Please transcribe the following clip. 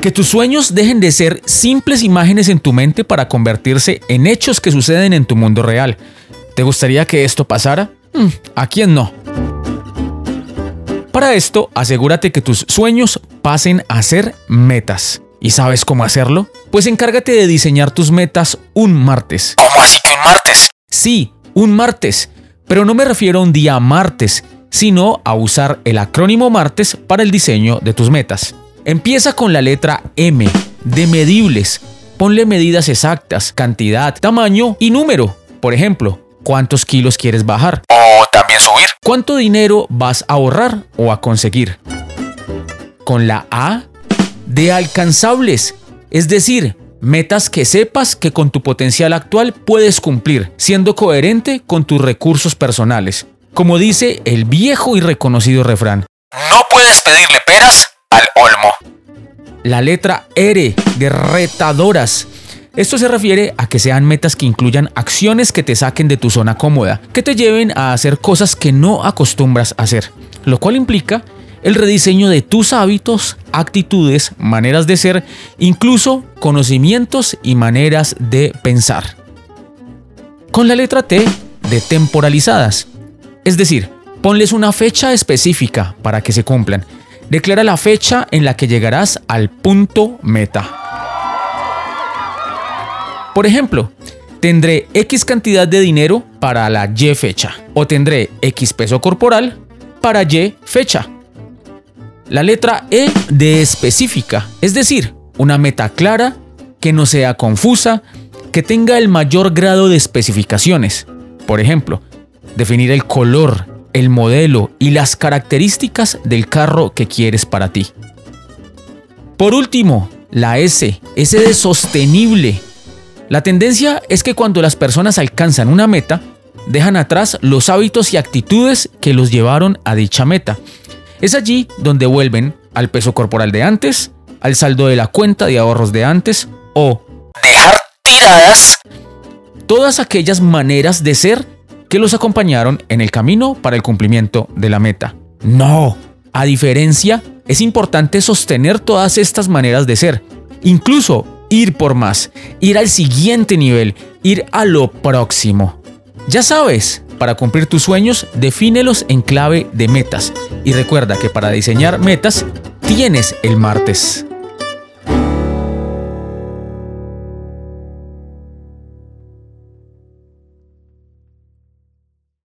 Que tus sueños dejen de ser simples imágenes en tu mente para convertirse en hechos que suceden en tu mundo real. ¿Te gustaría que esto pasara? Mm, ¿A quién no? Para esto, asegúrate que tus sueños pasen a ser metas. ¿Y sabes cómo hacerlo? Pues encárgate de diseñar tus metas un martes. ¿Cómo así que un martes? Sí, un martes. Pero no me refiero a un día martes, sino a usar el acrónimo martes para el diseño de tus metas. Empieza con la letra M, de medibles. Ponle medidas exactas, cantidad, tamaño y número. Por ejemplo, ¿cuántos kilos quieres bajar? O también subir. ¿Cuánto dinero vas a ahorrar o a conseguir? Con la A de alcanzables, es decir, metas que sepas que con tu potencial actual puedes cumplir, siendo coherente con tus recursos personales. Como dice el viejo y reconocido refrán, no puedes pedirle La letra R de retadoras. Esto se refiere a que sean metas que incluyan acciones que te saquen de tu zona cómoda, que te lleven a hacer cosas que no acostumbras a hacer, lo cual implica el rediseño de tus hábitos, actitudes, maneras de ser, incluso conocimientos y maneras de pensar. Con la letra T de temporalizadas, es decir, ponles una fecha específica para que se cumplan. Declara la fecha en la que llegarás al punto meta. Por ejemplo, tendré X cantidad de dinero para la Y fecha o tendré X peso corporal para Y fecha. La letra E de específica, es decir, una meta clara, que no sea confusa, que tenga el mayor grado de especificaciones. Por ejemplo, definir el color, el modelo y las características del carro que quieres para ti. Por último, la S, S de sostenible. La tendencia es que cuando las personas alcanzan una meta, dejan atrás los hábitos y actitudes que los llevaron a dicha meta es allí donde vuelven al peso corporal de antes, al saldo de la cuenta de ahorros de antes o dejar tiradas todas aquellas maneras de ser que los acompañaron en el camino para el cumplimiento de la meta. No, a diferencia, es importante sostener todas estas maneras de ser, incluso ir por más, ir al siguiente nivel, ir a lo próximo. Ya sabes, para cumplir tus sueños, defínelos en clave de metas. Y recuerda que para diseñar metas, tienes el martes.